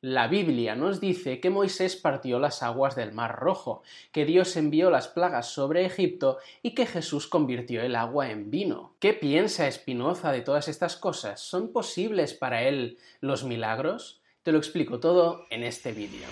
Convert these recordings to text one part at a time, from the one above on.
La Biblia nos dice que Moisés partió las aguas del Mar Rojo, que Dios envió las plagas sobre Egipto y que Jesús convirtió el agua en vino. ¿Qué piensa Espinoza de todas estas cosas? ¿Son posibles para él los milagros? Te lo explico todo en este vídeo.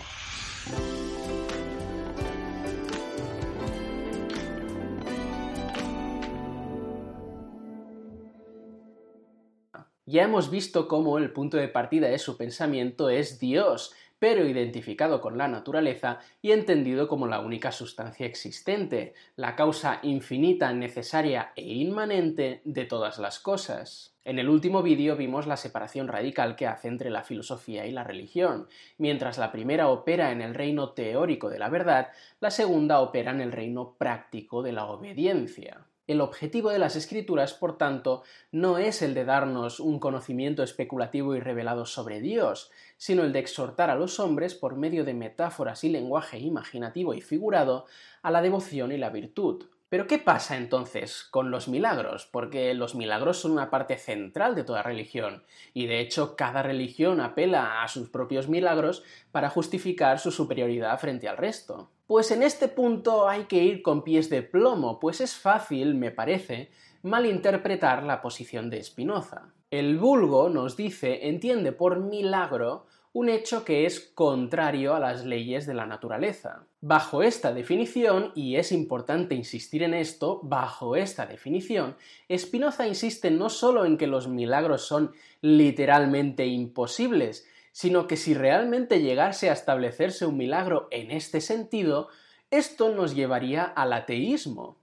Ya hemos visto cómo el punto de partida de su pensamiento es Dios, pero identificado con la naturaleza y entendido como la única sustancia existente, la causa infinita, necesaria e inmanente de todas las cosas. En el último vídeo vimos la separación radical que hace entre la filosofía y la religión. Mientras la primera opera en el reino teórico de la verdad, la segunda opera en el reino práctico de la obediencia. El objetivo de las escrituras, por tanto, no es el de darnos un conocimiento especulativo y revelado sobre Dios, sino el de exhortar a los hombres, por medio de metáforas y lenguaje imaginativo y figurado, a la devoción y la virtud, pero ¿qué pasa entonces con los milagros? Porque los milagros son una parte central de toda religión, y de hecho cada religión apela a sus propios milagros para justificar su superioridad frente al resto. Pues en este punto hay que ir con pies de plomo, pues es fácil, me parece, malinterpretar la posición de Spinoza. El vulgo, nos dice, entiende por milagro un hecho que es contrario a las leyes de la naturaleza. Bajo esta definición, y es importante insistir en esto, bajo esta definición, Spinoza insiste no solo en que los milagros son literalmente imposibles, sino que si realmente llegase a establecerse un milagro en este sentido, esto nos llevaría al ateísmo.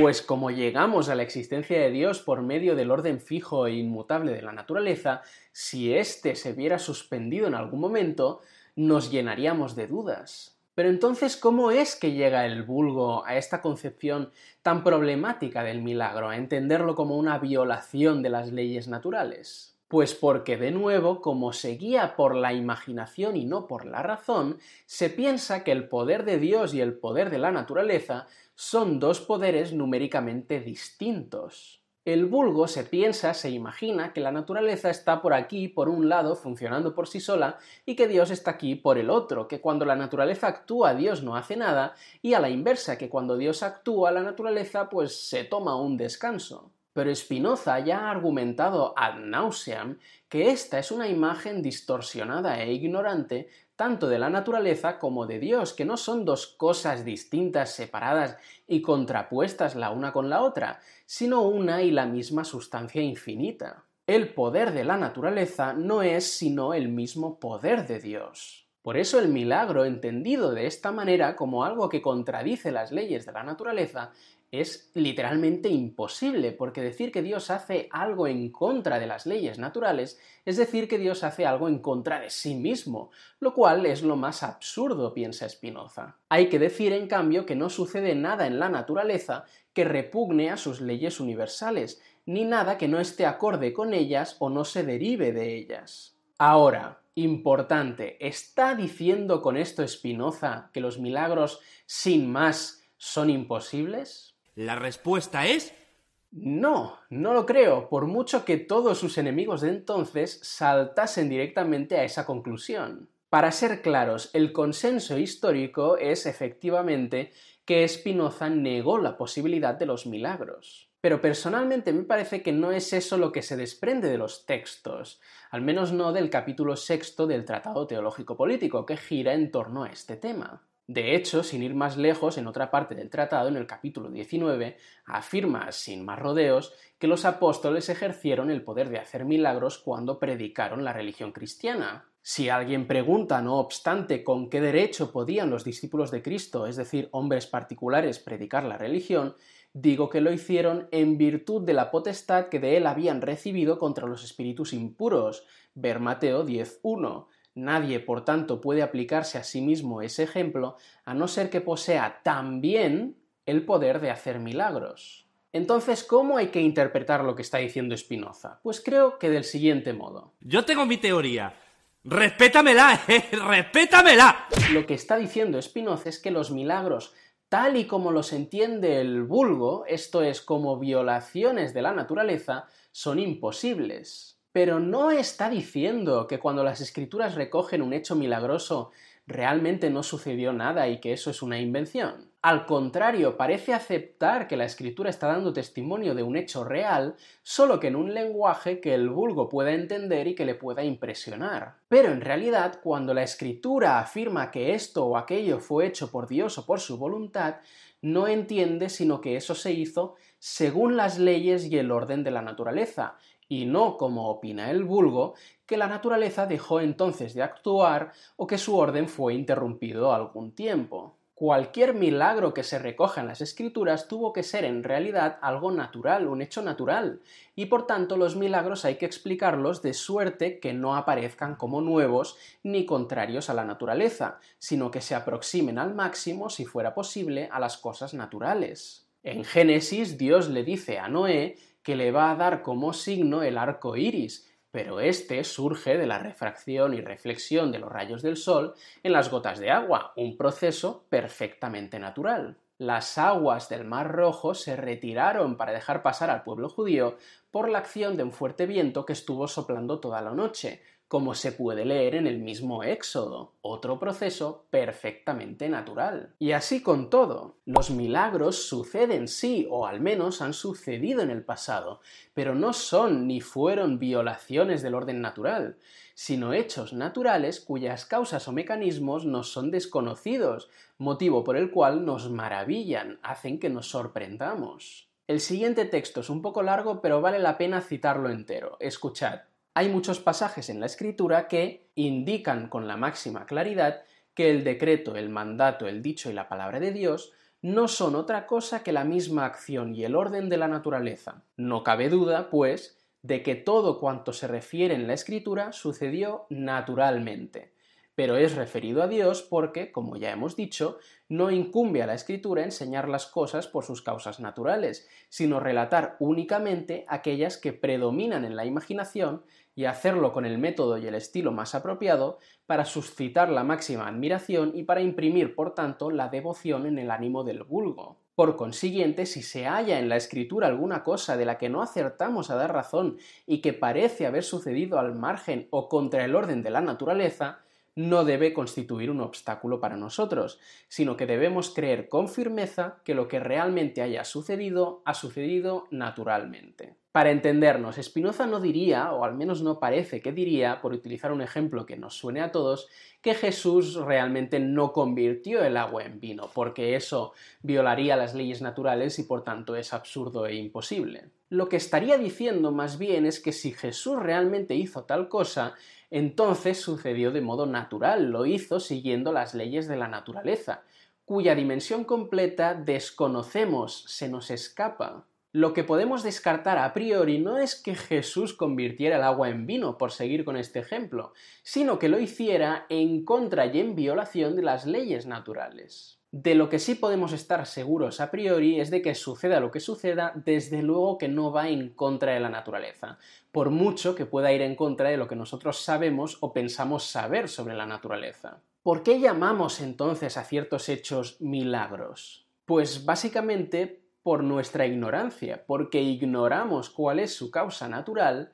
Pues como llegamos a la existencia de Dios por medio del orden fijo e inmutable de la naturaleza, si éste se viera suspendido en algún momento, nos llenaríamos de dudas. Pero entonces, ¿cómo es que llega el vulgo a esta concepción tan problemática del milagro, a entenderlo como una violación de las leyes naturales? Pues porque, de nuevo, como se guía por la imaginación y no por la razón, se piensa que el poder de Dios y el poder de la naturaleza son dos poderes numéricamente distintos. El vulgo se piensa, se imagina que la naturaleza está por aquí, por un lado, funcionando por sí sola, y que Dios está aquí por el otro, que cuando la naturaleza actúa Dios no hace nada, y a la inversa, que cuando Dios actúa la naturaleza pues se toma un descanso. Pero Spinoza ya ha argumentado ad nauseam que esta es una imagen distorsionada e ignorante tanto de la naturaleza como de Dios, que no son dos cosas distintas, separadas y contrapuestas la una con la otra, sino una y la misma sustancia infinita. El poder de la naturaleza no es sino el mismo poder de Dios. Por eso el milagro, entendido de esta manera como algo que contradice las leyes de la naturaleza, es literalmente imposible, porque decir que Dios hace algo en contra de las leyes naturales es decir que Dios hace algo en contra de sí mismo, lo cual es lo más absurdo, piensa Spinoza. Hay que decir, en cambio, que no sucede nada en la naturaleza que repugne a sus leyes universales, ni nada que no esté acorde con ellas o no se derive de ellas. Ahora, importante, ¿está diciendo con esto Spinoza que los milagros sin más son imposibles? La respuesta es... No, no lo creo, por mucho que todos sus enemigos de entonces saltasen directamente a esa conclusión. Para ser claros, el consenso histórico es efectivamente que Spinoza negó la posibilidad de los milagros. Pero personalmente me parece que no es eso lo que se desprende de los textos, al menos no del capítulo sexto del Tratado Teológico Político, que gira en torno a este tema. De hecho, sin ir más lejos, en otra parte del tratado, en el capítulo 19, afirma, sin más rodeos, que los apóstoles ejercieron el poder de hacer milagros cuando predicaron la religión cristiana. Si alguien pregunta, no obstante, con qué derecho podían los discípulos de Cristo, es decir, hombres particulares, predicar la religión, digo que lo hicieron en virtud de la potestad que de él habían recibido contra los espíritus impuros. Ver Mateo 10.1 Nadie, por tanto, puede aplicarse a sí mismo ese ejemplo a no ser que posea también el poder de hacer milagros. Entonces, ¿cómo hay que interpretar lo que está diciendo Spinoza? Pues creo que del siguiente modo. Yo tengo mi teoría. Respétamela, ¿eh? Respétamela. Lo que está diciendo Spinoza es que los milagros, tal y como los entiende el vulgo, esto es, como violaciones de la naturaleza, son imposibles. Pero no está diciendo que cuando las escrituras recogen un hecho milagroso realmente no sucedió nada y que eso es una invención. Al contrario, parece aceptar que la escritura está dando testimonio de un hecho real, solo que en un lenguaje que el vulgo pueda entender y que le pueda impresionar. Pero en realidad, cuando la escritura afirma que esto o aquello fue hecho por Dios o por su voluntad, no entiende sino que eso se hizo según las leyes y el orden de la naturaleza, y no como opina el vulgo, que la naturaleza dejó entonces de actuar o que su orden fue interrumpido algún tiempo. Cualquier milagro que se recoja en las escrituras tuvo que ser en realidad algo natural, un hecho natural, y por tanto los milagros hay que explicarlos de suerte que no aparezcan como nuevos ni contrarios a la naturaleza, sino que se aproximen al máximo, si fuera posible, a las cosas naturales. En Génesis Dios le dice a Noé que le va a dar como signo el arco iris, pero este surge de la refracción y reflexión de los rayos del sol en las gotas de agua, un proceso perfectamente natural. Las aguas del Mar Rojo se retiraron para dejar pasar al pueblo judío por la acción de un fuerte viento que estuvo soplando toda la noche, como se puede leer en el mismo Éxodo, otro proceso perfectamente natural. Y así con todo, los milagros suceden sí, o al menos han sucedido en el pasado, pero no son ni fueron violaciones del orden natural, sino hechos naturales cuyas causas o mecanismos nos son desconocidos, motivo por el cual nos maravillan, hacen que nos sorprendamos. El siguiente texto es un poco largo, pero vale la pena citarlo entero. Escuchad hay muchos pasajes en la escritura que indican con la máxima claridad que el decreto, el mandato, el dicho y la palabra de Dios no son otra cosa que la misma acción y el orden de la naturaleza. No cabe duda, pues, de que todo cuanto se refiere en la escritura sucedió naturalmente pero es referido a Dios porque, como ya hemos dicho, no incumbe a la escritura enseñar las cosas por sus causas naturales, sino relatar únicamente aquellas que predominan en la imaginación y hacerlo con el método y el estilo más apropiado para suscitar la máxima admiración y para imprimir, por tanto, la devoción en el ánimo del vulgo. Por consiguiente, si se halla en la escritura alguna cosa de la que no acertamos a dar razón y que parece haber sucedido al margen o contra el orden de la naturaleza, no debe constituir un obstáculo para nosotros, sino que debemos creer con firmeza que lo que realmente haya sucedido ha sucedido naturalmente. Para entendernos, Spinoza no diría, o al menos no parece que diría, por utilizar un ejemplo que nos suene a todos, que Jesús realmente no convirtió el agua en vino, porque eso violaría las leyes naturales y por tanto es absurdo e imposible. Lo que estaría diciendo más bien es que si Jesús realmente hizo tal cosa, entonces sucedió de modo natural, lo hizo siguiendo las leyes de la naturaleza, cuya dimensión completa desconocemos, se nos escapa. Lo que podemos descartar a priori no es que Jesús convirtiera el agua en vino, por seguir con este ejemplo, sino que lo hiciera en contra y en violación de las leyes naturales. De lo que sí podemos estar seguros a priori es de que suceda lo que suceda, desde luego que no va en contra de la naturaleza, por mucho que pueda ir en contra de lo que nosotros sabemos o pensamos saber sobre la naturaleza. ¿Por qué llamamos entonces a ciertos hechos milagros? Pues básicamente por nuestra ignorancia, porque ignoramos cuál es su causa natural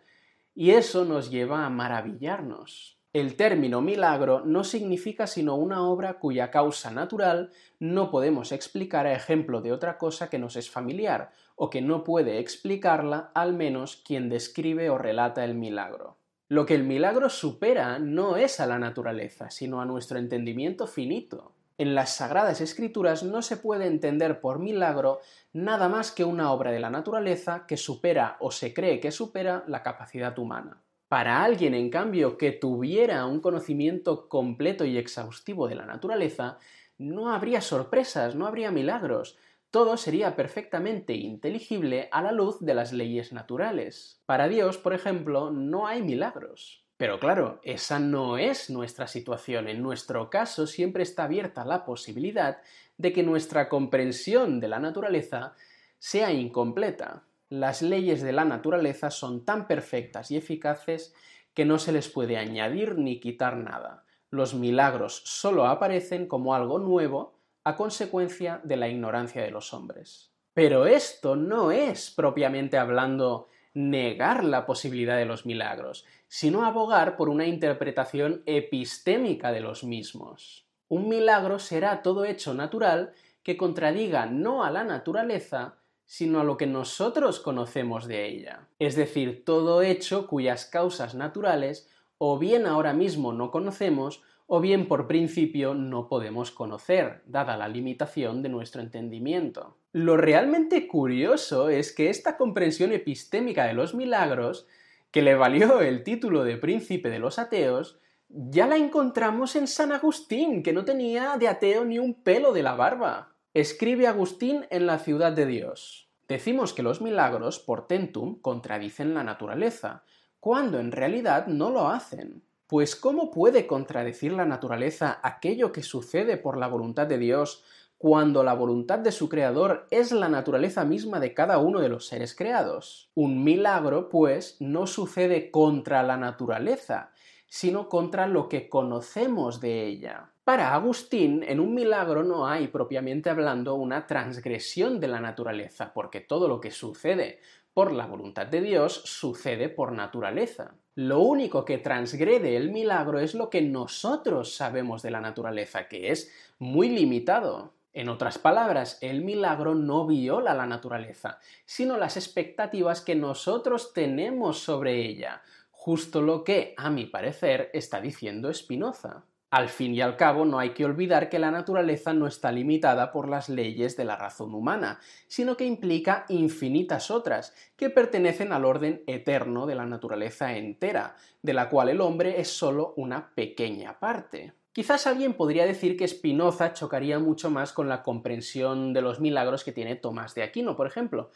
y eso nos lleva a maravillarnos. El término milagro no significa sino una obra cuya causa natural no podemos explicar a ejemplo de otra cosa que nos es familiar, o que no puede explicarla al menos quien describe o relata el milagro. Lo que el milagro supera no es a la naturaleza, sino a nuestro entendimiento finito. En las Sagradas Escrituras no se puede entender por milagro nada más que una obra de la naturaleza que supera o se cree que supera la capacidad humana. Para alguien, en cambio, que tuviera un conocimiento completo y exhaustivo de la naturaleza, no habría sorpresas, no habría milagros, todo sería perfectamente inteligible a la luz de las leyes naturales. Para Dios, por ejemplo, no hay milagros. Pero claro, esa no es nuestra situación. En nuestro caso siempre está abierta la posibilidad de que nuestra comprensión de la naturaleza sea incompleta las leyes de la naturaleza son tan perfectas y eficaces que no se les puede añadir ni quitar nada. Los milagros solo aparecen como algo nuevo a consecuencia de la ignorancia de los hombres. Pero esto no es, propiamente hablando, negar la posibilidad de los milagros, sino abogar por una interpretación epistémica de los mismos. Un milagro será todo hecho natural que contradiga no a la naturaleza, sino a lo que nosotros conocemos de ella. Es decir, todo hecho cuyas causas naturales o bien ahora mismo no conocemos, o bien por principio no podemos conocer, dada la limitación de nuestro entendimiento. Lo realmente curioso es que esta comprensión epistémica de los milagros, que le valió el título de príncipe de los ateos, ya la encontramos en San Agustín, que no tenía de ateo ni un pelo de la barba. Escribe Agustín en La ciudad de Dios. Decimos que los milagros, por tentum, contradicen la naturaleza, cuando en realidad no lo hacen. Pues ¿cómo puede contradecir la naturaleza aquello que sucede por la voluntad de Dios cuando la voluntad de su Creador es la naturaleza misma de cada uno de los seres creados? Un milagro, pues, no sucede contra la naturaleza, sino contra lo que conocemos de ella. Para Agustín, en un milagro no hay propiamente hablando una transgresión de la naturaleza, porque todo lo que sucede por la voluntad de Dios sucede por naturaleza. Lo único que transgrede el milagro es lo que nosotros sabemos de la naturaleza, que es muy limitado. En otras palabras, el milagro no viola la naturaleza, sino las expectativas que nosotros tenemos sobre ella, justo lo que, a mi parecer, está diciendo Spinoza. Al fin y al cabo, no hay que olvidar que la naturaleza no está limitada por las leyes de la razón humana, sino que implica infinitas otras, que pertenecen al orden eterno de la naturaleza entera, de la cual el hombre es solo una pequeña parte. Quizás alguien podría decir que Spinoza chocaría mucho más con la comprensión de los milagros que tiene Tomás de Aquino, por ejemplo,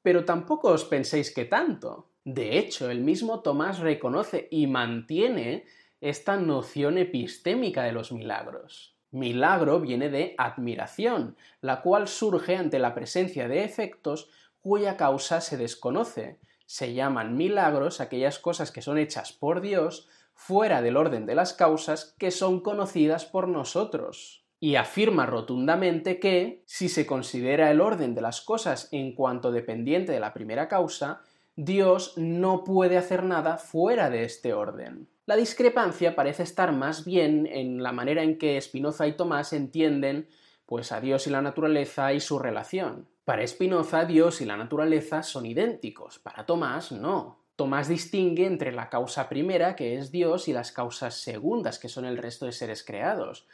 pero tampoco os penséis que tanto. De hecho, el mismo Tomás reconoce y mantiene esta noción epistémica de los milagros. Milagro viene de admiración, la cual surge ante la presencia de efectos cuya causa se desconoce. Se llaman milagros aquellas cosas que son hechas por Dios fuera del orden de las causas que son conocidas por nosotros. Y afirma rotundamente que, si se considera el orden de las cosas en cuanto dependiente de la primera causa, Dios no puede hacer nada fuera de este orden. La discrepancia parece estar más bien en la manera en que Spinoza y Tomás entienden pues a Dios y la naturaleza y su relación. Para Spinoza, Dios y la naturaleza son idénticos, para Tomás no. Tomás distingue entre la causa primera, que es Dios, y las causas segundas, que son el resto de seres creados,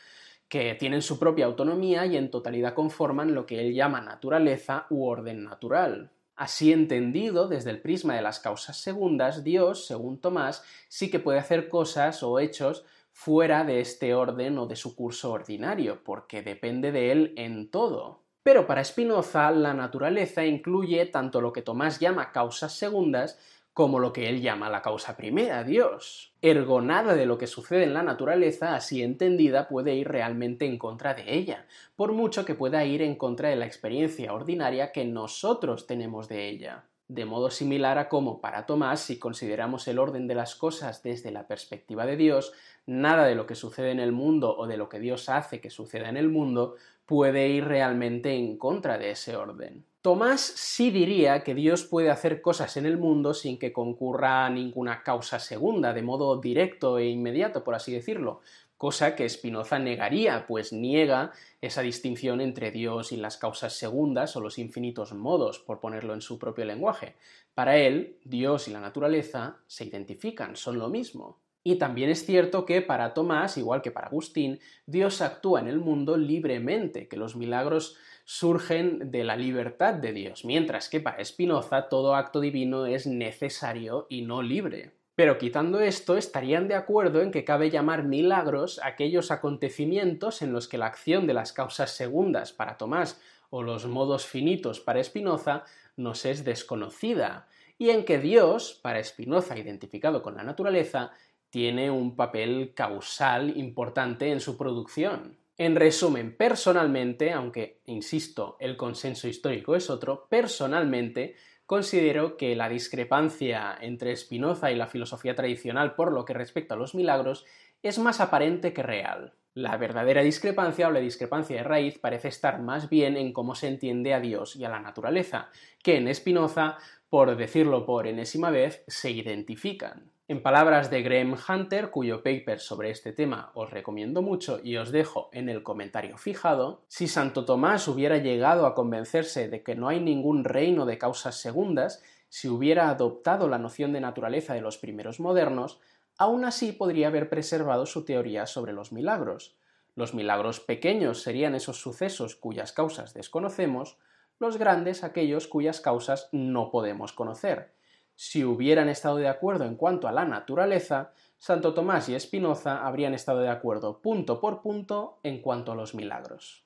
que tienen su propia autonomía y en totalidad conforman lo que él llama naturaleza u orden natural. Así entendido, desde el prisma de las causas segundas, Dios, según Tomás, sí que puede hacer cosas o hechos fuera de este orden o de su curso ordinario, porque depende de él en todo. Pero para Spinoza, la naturaleza incluye tanto lo que Tomás llama causas segundas como lo que él llama la causa primera, Dios. Ergo nada de lo que sucede en la naturaleza, así entendida, puede ir realmente en contra de ella, por mucho que pueda ir en contra de la experiencia ordinaria que nosotros tenemos de ella. De modo similar a como para Tomás, si consideramos el orden de las cosas desde la perspectiva de Dios, nada de lo que sucede en el mundo o de lo que Dios hace que suceda en el mundo puede ir realmente en contra de ese orden. Tomás sí diría que Dios puede hacer cosas en el mundo sin que concurra ninguna causa segunda, de modo directo e inmediato, por así decirlo, cosa que Spinoza negaría, pues niega esa distinción entre Dios y las causas segundas o los infinitos modos, por ponerlo en su propio lenguaje. Para él, Dios y la naturaleza se identifican, son lo mismo. Y también es cierto que para Tomás, igual que para Agustín, Dios actúa en el mundo libremente, que los milagros surgen de la libertad de Dios, mientras que para Spinoza todo acto divino es necesario y no libre. Pero quitando esto, estarían de acuerdo en que cabe llamar milagros aquellos acontecimientos en los que la acción de las causas segundas para Tomás o los modos finitos para Spinoza nos es desconocida, y en que Dios, para Spinoza identificado con la naturaleza, tiene un papel causal importante en su producción. En resumen, personalmente, aunque, insisto, el consenso histórico es otro, personalmente considero que la discrepancia entre Spinoza y la filosofía tradicional por lo que respecta a los milagros es más aparente que real. La verdadera discrepancia o la discrepancia de raíz parece estar más bien en cómo se entiende a Dios y a la naturaleza, que en Spinoza por decirlo por enésima vez, se identifican. En palabras de Graham Hunter, cuyo paper sobre este tema os recomiendo mucho y os dejo en el comentario fijado, si Santo Tomás hubiera llegado a convencerse de que no hay ningún reino de causas segundas, si hubiera adoptado la noción de naturaleza de los primeros modernos, aún así podría haber preservado su teoría sobre los milagros. Los milagros pequeños serían esos sucesos cuyas causas desconocemos, los grandes aquellos cuyas causas no podemos conocer. Si hubieran estado de acuerdo en cuanto a la naturaleza, Santo Tomás y Espinoza habrían estado de acuerdo punto por punto en cuanto a los milagros.